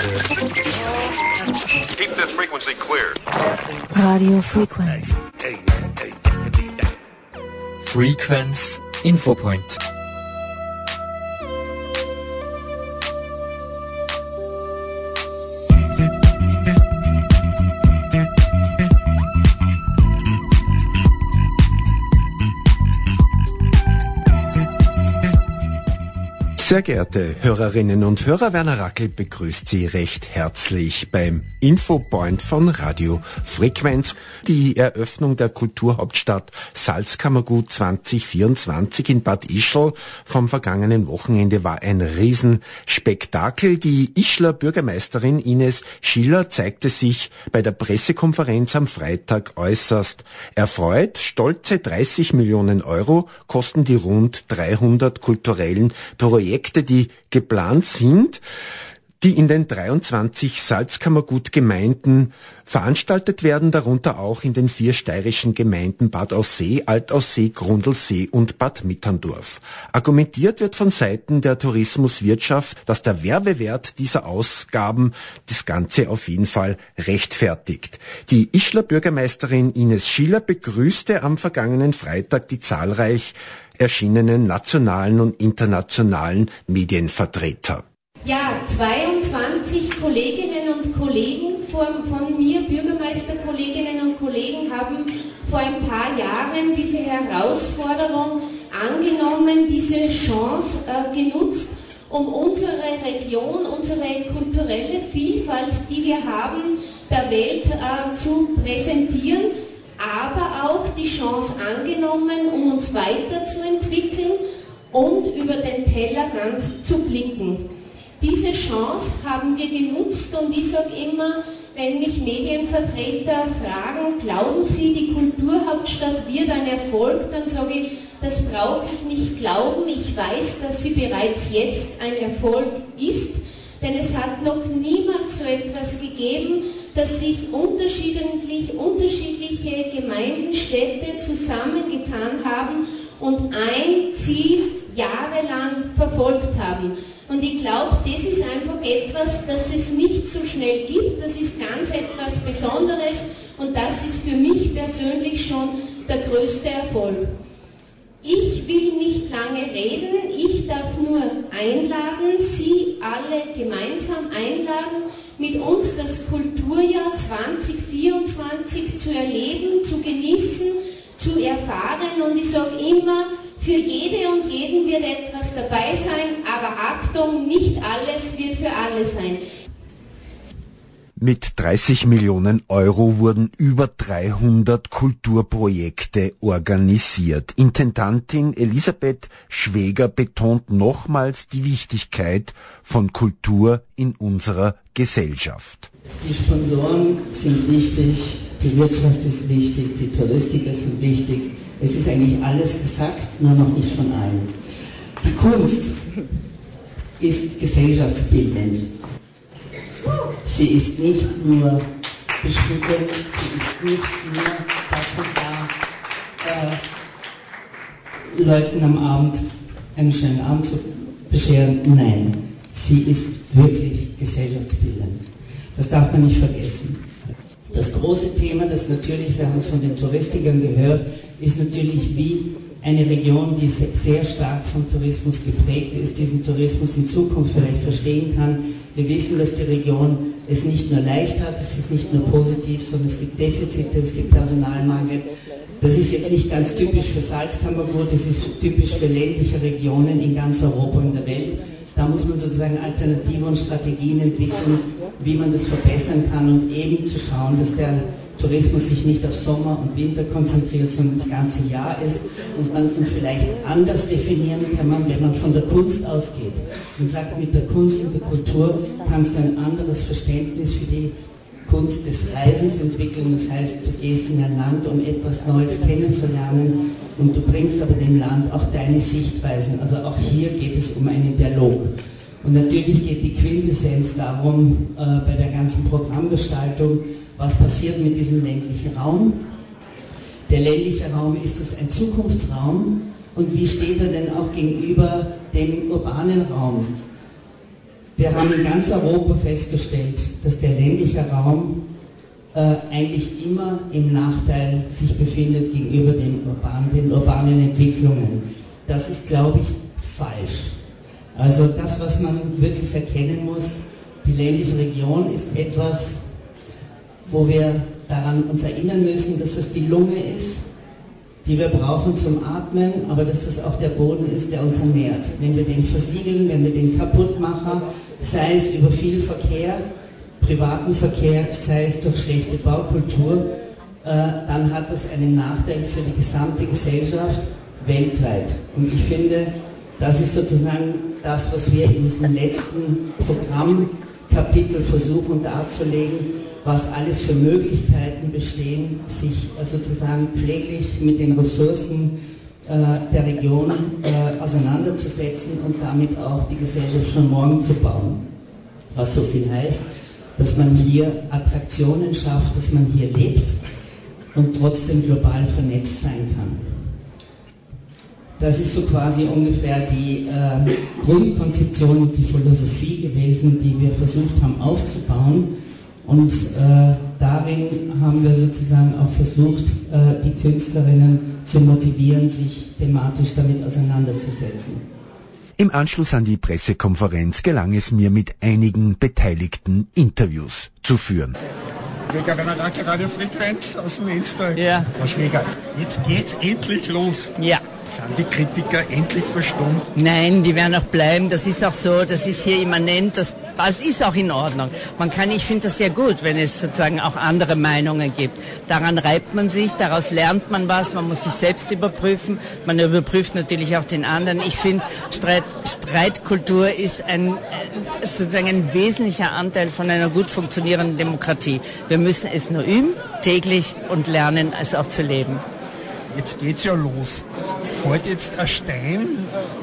Keep this frequency clear. Radio Frequenz. Frequenz Infopoint. Sehr geehrte Hörerinnen und Hörer, Werner Rackel begrüßt Sie recht herzlich beim Infopoint von Radio Frequenz. Die Eröffnung der Kulturhauptstadt Salzkammergut 2024 in Bad Ischl vom vergangenen Wochenende war ein Riesenspektakel. Die Ischler Bürgermeisterin Ines Schiller zeigte sich bei der Pressekonferenz am Freitag äußerst erfreut. Stolze 30 Millionen Euro kosten die rund 300 kulturellen Projekte Projekte, die geplant sind, die in den 23 Salzkammergutgemeinden veranstaltet werden, darunter auch in den vier steirischen Gemeinden Bad Aussee, Altaussee, Grundlsee und Bad Mitterndorf. Argumentiert wird von Seiten der Tourismuswirtschaft, dass der Werbewert dieser Ausgaben das Ganze auf jeden Fall rechtfertigt. Die Ischler Bürgermeisterin Ines Schiller begrüßte am vergangenen Freitag die zahlreich erschienenen nationalen und internationalen Medienvertreter. Ja, 22 Kolleginnen und Kollegen von, von mir, Bürgermeisterkolleginnen und Kollegen, haben vor ein paar Jahren diese Herausforderung angenommen, diese Chance äh, genutzt, um unsere Region, unsere kulturelle Vielfalt, die wir haben, der Welt äh, zu präsentieren aber auch die Chance angenommen, um uns weiterzuentwickeln und über den Tellerrand zu blicken. Diese Chance haben wir genutzt und ich sage immer, wenn mich Medienvertreter fragen, glauben Sie, die Kulturhauptstadt wird ein Erfolg, dann sage ich, das brauche ich nicht glauben. Ich weiß, dass sie bereits jetzt ein Erfolg ist, denn es hat noch niemals so etwas gegeben, dass sich unterschiedlich, unterschiedliche Gemeinden, Städte zusammengetan haben und ein Ziel jahrelang verfolgt haben. Und ich glaube, das ist einfach etwas, das es nicht so schnell gibt. Das ist ganz etwas Besonderes und das ist für mich persönlich schon der größte Erfolg. Ich will nicht lange reden, ich darf nur einladen, Sie alle gemeinsam einladen, mit uns das Kulturjahr 2024 zu erleben, zu genießen, zu erfahren. Und ich sage immer, für jede und jeden wird etwas dabei sein, aber Achtung, nicht alles wird für alle sein. Mit 30 Millionen Euro wurden über 300 Kulturprojekte organisiert. Intendantin Elisabeth Schweger betont nochmals die Wichtigkeit von Kultur in unserer Gesellschaft. Die Sponsoren sind wichtig, die Wirtschaft ist wichtig, die Touristiker sind wichtig. Es ist eigentlich alles gesagt, nur noch nicht von allen. Die Kunst ist gesellschaftsbildend. Sie ist nicht nur beschmückend, sie ist nicht nur dafür da, äh, Leuten am Abend einen schönen Abend zu bescheren. Nein, sie ist wirklich gesellschaftsbildend. Das darf man nicht vergessen. Das große Thema, das natürlich, wir haben es von den Touristikern gehört, ist natürlich, wie eine Region, die sehr stark vom Tourismus geprägt ist, diesen Tourismus in Zukunft vielleicht verstehen kann. Wir wissen, dass die Region es nicht nur leicht hat, es ist nicht nur positiv, sondern es gibt Defizite, es gibt Personalmangel. Das ist jetzt nicht ganz typisch für Salzkammergut, es ist typisch für ländliche Regionen in ganz Europa und der Welt. Da muss man sozusagen Alternativen und Strategien entwickeln, wie man das verbessern kann und eben zu schauen, dass der Tourismus sich nicht auf Sommer und Winter konzentriert, sondern das ganze Jahr ist und man ihn vielleicht anders definieren kann, man, wenn man von der Kunst ausgeht und sagt, mit der Kunst und der Kultur kannst du ein anderes Verständnis für die Kunst des Reisens entwickeln. Das heißt, du gehst in ein Land, um etwas Neues kennenzulernen und du bringst aber dem Land auch deine Sichtweisen. Also auch hier geht es um einen Dialog. Und natürlich geht die Quintessenz darum, äh, bei der ganzen Programmgestaltung, was passiert mit diesem ländlichen Raum. Der ländliche Raum ist es ein Zukunftsraum und wie steht er denn auch gegenüber dem urbanen Raum? Wir haben in ganz Europa festgestellt, dass der ländliche Raum äh, eigentlich immer im Nachteil sich befindet gegenüber den, urban, den urbanen Entwicklungen. Das ist, glaube ich, falsch. Also das, was man wirklich erkennen muss, die ländliche Region ist etwas, wo wir daran uns erinnern müssen, dass das die Lunge ist, die wir brauchen zum Atmen, aber dass das auch der Boden ist, der uns ernährt. Wenn wir den versiegeln, wenn wir den kaputt machen, sei es über viel Verkehr, privaten Verkehr, sei es durch schlechte Baukultur, äh, dann hat das einen Nachteil für die gesamte Gesellschaft weltweit. Und ich finde, das ist sozusagen das, was wir in diesem letzten Programmkapitel versuchen darzulegen, was alles für Möglichkeiten bestehen, sich äh, sozusagen pfleglich mit den Ressourcen äh, der Region äh, auseinanderzusetzen und damit auch die Gesellschaft schon morgen zu bauen. Was so viel heißt, dass man hier Attraktionen schafft, dass man hier lebt und trotzdem global vernetzt sein kann. Das ist so quasi ungefähr die äh, Grundkonzeption und die Philosophie gewesen, die wir versucht haben aufzubauen. Und äh, darin haben wir sozusagen auch versucht, äh, die Künstlerinnen zu motivieren, sich thematisch damit auseinanderzusetzen. Im Anschluss an die Pressekonferenz gelang es mir mit einigen Beteiligten Interviews zu führen. Schwieger Werner Racke, Radiofrequenz aus dem Enstal. Ja. Frau Schwieger, jetzt geht's endlich los. Ja. Sind die Kritiker endlich verstummt? Nein, die werden auch bleiben. Das ist auch so, das ist hier immanent, das, das ist auch in Ordnung. Man kann, ich finde das sehr gut, wenn es sozusagen auch andere Meinungen gibt. Daran reibt man sich, daraus lernt man was, man muss sich selbst überprüfen, man überprüft natürlich auch den anderen. Ich finde, Streit, Streitkultur ist ein, sozusagen ein wesentlicher Anteil von einer gut funktionierenden Demokratie. Wir müssen es nur üben, täglich und lernen, es auch zu leben. Jetzt geht's ja los. Fällt jetzt ein Stein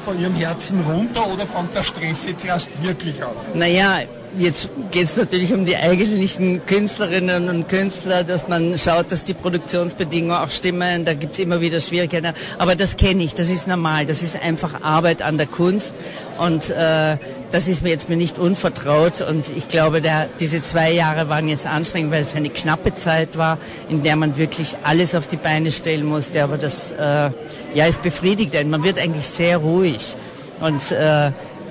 von Ihrem Herzen runter oder fängt der Stress jetzt erst wirklich an? Naja, jetzt geht es natürlich um die eigentlichen Künstlerinnen und Künstler, dass man schaut, dass die Produktionsbedingungen auch stimmen. Da gibt es immer wieder Schwierigkeiten. Aber das kenne ich, das ist normal. Das ist einfach Arbeit an der Kunst. Und äh, das ist mir jetzt mir nicht unvertraut. Und ich glaube, der, diese zwei Jahre waren jetzt anstrengend, weil es eine knappe Zeit war, in der man wirklich alles auf die Beine stellen musste. Aber das äh, ja, ist befriedigt. Man wird eigentlich sehr ruhig. Und äh,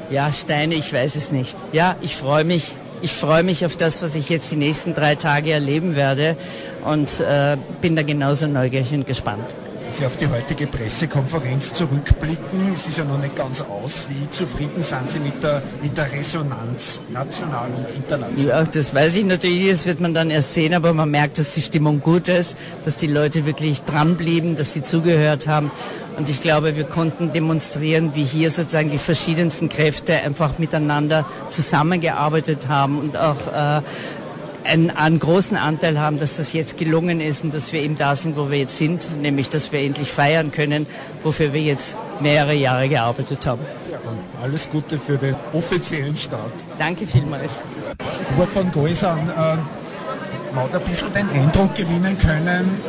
ja, Steine, ich weiß es nicht. Ja, ich freue mich. Ich freue mich auf das, was ich jetzt die nächsten drei Tage erleben werde und äh, bin da genauso neugierig und gespannt. Wenn Sie auf die heutige Pressekonferenz zurückblicken, es ist ja noch nicht ganz aus. Wie zufrieden sind Sie mit der, mit der Resonanz, national und international? Ja, das weiß ich natürlich, das wird man dann erst sehen, aber man merkt, dass die Stimmung gut ist, dass die Leute wirklich dranblieben, dass sie zugehört haben. Und ich glaube, wir konnten demonstrieren, wie hier sozusagen die verschiedensten Kräfte einfach miteinander zusammengearbeitet haben und auch äh, einen, einen, großen Anteil haben, dass das jetzt gelungen ist und dass wir eben da sind, wo wir jetzt sind, nämlich dass wir endlich feiern können, wofür wir jetzt mehrere Jahre gearbeitet haben. Ja, dann alles Gute für den offiziellen Start. Danke vielmals. Kurt von Goisan, äh, man hat ein bisschen den Eindruck gewinnen können,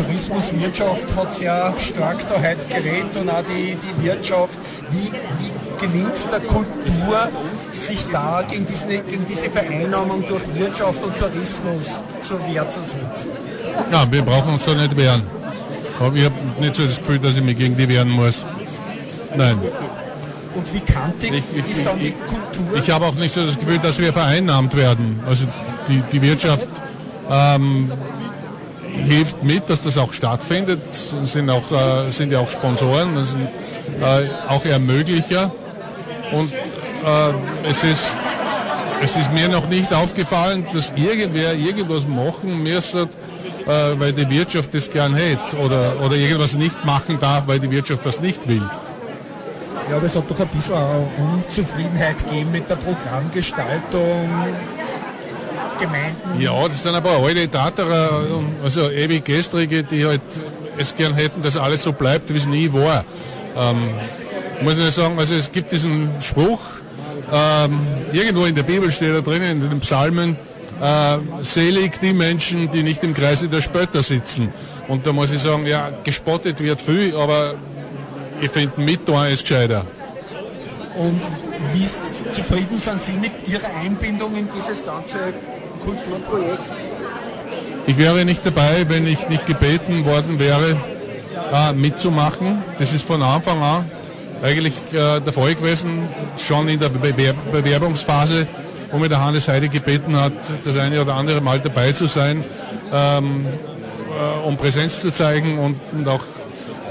Tourismuswirtschaft hat sehr stark da heute geredet und auch die, die Wirtschaft. Wie, wie gelingt der Kultur, sich da gegen diese, gegen diese Vereinnahmung durch Wirtschaft und Tourismus zur Wehr zu setzen? Ja, wir brauchen uns da nicht wehren. Aber ich habe nicht so das Gefühl, dass ich mich gegen die wehren muss. Nein. Und wie kantig ich, ich, ist dann die ich, Kultur? Ich habe auch nicht so das Gefühl, dass wir vereinnahmt werden. Also die, die Wirtschaft ähm, hilft mit, dass das auch stattfindet. Sind, auch, äh, sind ja auch Sponsoren, das sind äh, auch Ermöglicher. Und äh, es, ist, es ist mir noch nicht aufgefallen, dass irgendwer irgendwas machen müsste, äh, weil die Wirtschaft das gern hätte oder, oder irgendwas nicht machen darf, weil die Wirtschaft das nicht will. Ja, aber es hat doch ein bisschen Unzufriedenheit gegeben mit der Programmgestaltung. Gemeinden. Ja, das sind aber alte Taterer, also ewig gestrige, die halt es gern hätten, dass alles so bleibt, wie es nie war. Ähm, muss ich sagen, also es gibt diesen Spruch, ähm, irgendwo in der Bibel steht da drinnen, in den Psalmen, äh, selig die Menschen, die nicht im Kreise der Spötter sitzen. Und da muss ich sagen, ja, gespottet wird viel, aber ich finde, mit ist gescheiter. Und Wie zufrieden sind Sie mit Ihrer Einbindung in dieses ganze Kulturprojekt? Ich wäre nicht dabei, wenn ich nicht gebeten worden wäre, äh, mitzumachen. Das ist von Anfang an eigentlich äh, der Fall gewesen, schon in der Bewerb Bewerbungsphase, wo mir der Hannes Heide gebeten hat, das eine oder andere Mal dabei zu sein, ähm, äh, um Präsenz zu zeigen und, und auch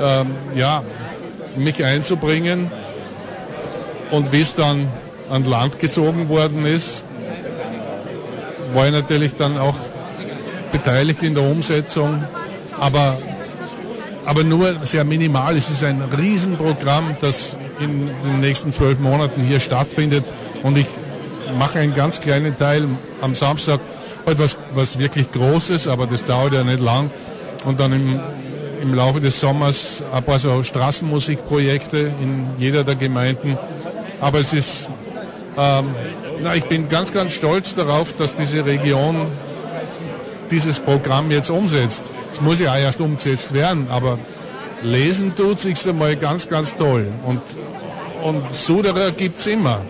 ähm, ja, mich einzubringen. Und wie es dann an Land gezogen worden ist, war ich natürlich dann auch beteiligt in der Umsetzung, aber, aber nur sehr minimal. Es ist ein Riesenprogramm, das in den nächsten zwölf Monaten hier stattfindet und ich mache einen ganz kleinen Teil am Samstag, etwas was wirklich Großes, aber das dauert ja nicht lang und dann im, im Laufe des Sommers ein paar so Straßenmusikprojekte in jeder der Gemeinden. Aber es ist, ähm, na, ich bin ganz, ganz stolz darauf, dass diese Region dieses Programm jetzt umsetzt. Es muss ja auch erst umgesetzt werden, aber lesen tut sich einmal ganz, ganz toll. Und, und Suderer gibt es immer,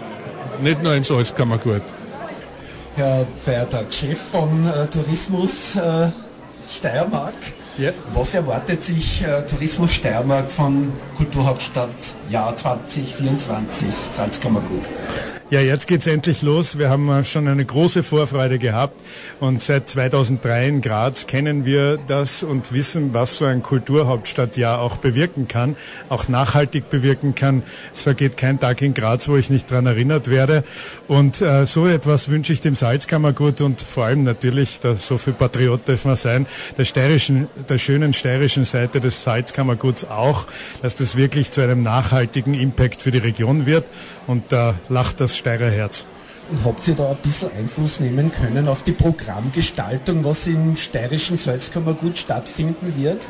nicht nur in Salzkammergut. Herr Feiertag, Chef von äh, Tourismus äh, Steiermark. Ja. Was erwartet sich äh, Tourismus Steiermark von Kulturhauptstadt Jahr 2024 Salzkammergut? Ja, jetzt geht's endlich los. Wir haben äh, schon eine große Vorfreude gehabt und seit 2003 in Graz kennen wir das und wissen, was so ein Kulturhauptstadtjahr auch bewirken kann, auch nachhaltig bewirken kann. Es vergeht kein Tag in Graz, wo ich nicht dran erinnert werde. Und äh, so etwas wünsche ich dem Salzkammergut und vor allem natürlich, da so viel Patriot darf man sein, der steirischen, der schönen steirischen Seite des Salzkammerguts auch, dass das wirklich zu einem nachhaltigen Impact für die Region wird. Und da lacht das Steirer Herz. Und habt ihr da ein bisschen Einfluss nehmen können auf die Programmgestaltung, was im steirischen Salzkammergut stattfinden wird?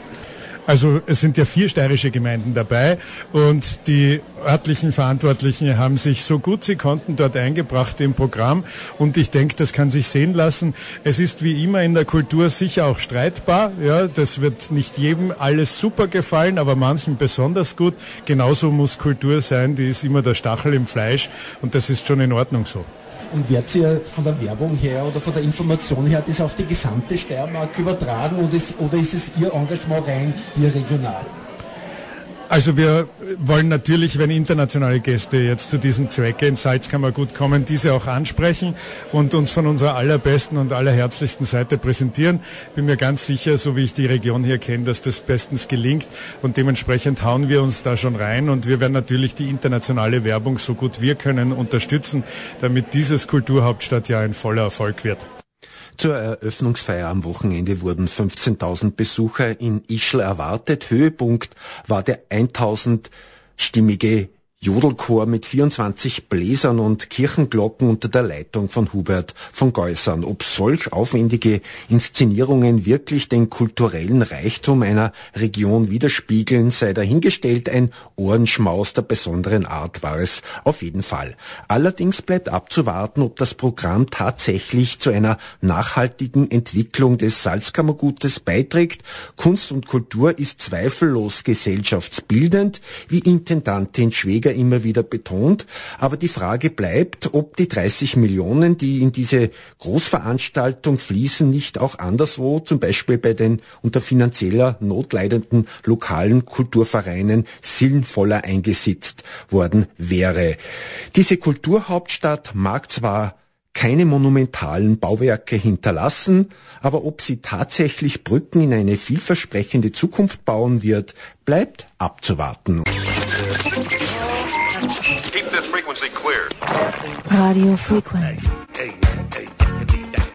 Also es sind ja vier steirische Gemeinden dabei und die örtlichen Verantwortlichen haben sich so gut sie konnten dort eingebracht im Programm und ich denke, das kann sich sehen lassen. Es ist wie immer in der Kultur sicher auch streitbar. Ja, das wird nicht jedem alles super gefallen, aber manchen besonders gut. Genauso muss Kultur sein, die ist immer der Stachel im Fleisch und das ist schon in Ordnung so. Und wird ihr von der Werbung her oder von der Information her das auf die gesamte Steiermark übertragen oder ist, oder ist es Ihr Engagement rein hier regional? Also wir wollen natürlich, wenn internationale Gäste jetzt zu diesem Zwecke ins Salzkammergut kommen, diese auch ansprechen und uns von unserer allerbesten und allerherzlichsten Seite präsentieren. Bin mir ganz sicher, so wie ich die Region hier kenne, dass das bestens gelingt und dementsprechend hauen wir uns da schon rein und wir werden natürlich die internationale Werbung so gut wir können unterstützen, damit dieses Kulturhauptstadtjahr ein voller Erfolg wird. Zur Eröffnungsfeier am Wochenende wurden 15.000 Besucher in Ischl erwartet. Höhepunkt war der 1000-stimmige Jodelchor mit 24 Bläsern und Kirchenglocken unter der Leitung von Hubert von Geusern. Ob solch aufwendige Inszenierungen wirklich den kulturellen Reichtum einer Region widerspiegeln, sei dahingestellt. Ein Ohrenschmaus der besonderen Art war es auf jeden Fall. Allerdings bleibt abzuwarten, ob das Programm tatsächlich zu einer nachhaltigen Entwicklung des Salzkammergutes beiträgt. Kunst und Kultur ist zweifellos gesellschaftsbildend, wie Intendantin Schweger Politiker immer wieder betont. Aber die Frage bleibt, ob die 30 Millionen, die in diese Großveranstaltung fließen, nicht auch anderswo, zum Beispiel bei den unter finanzieller Not lokalen Kulturvereinen, sinnvoller eingesetzt worden wäre. Diese Kulturhauptstadt mag zwar keine monumentalen Bauwerke hinterlassen, aber ob sie tatsächlich Brücken in eine vielversprechende Zukunft bauen wird, bleibt abzuwarten. Keep this frequency clear. Radio Frequency.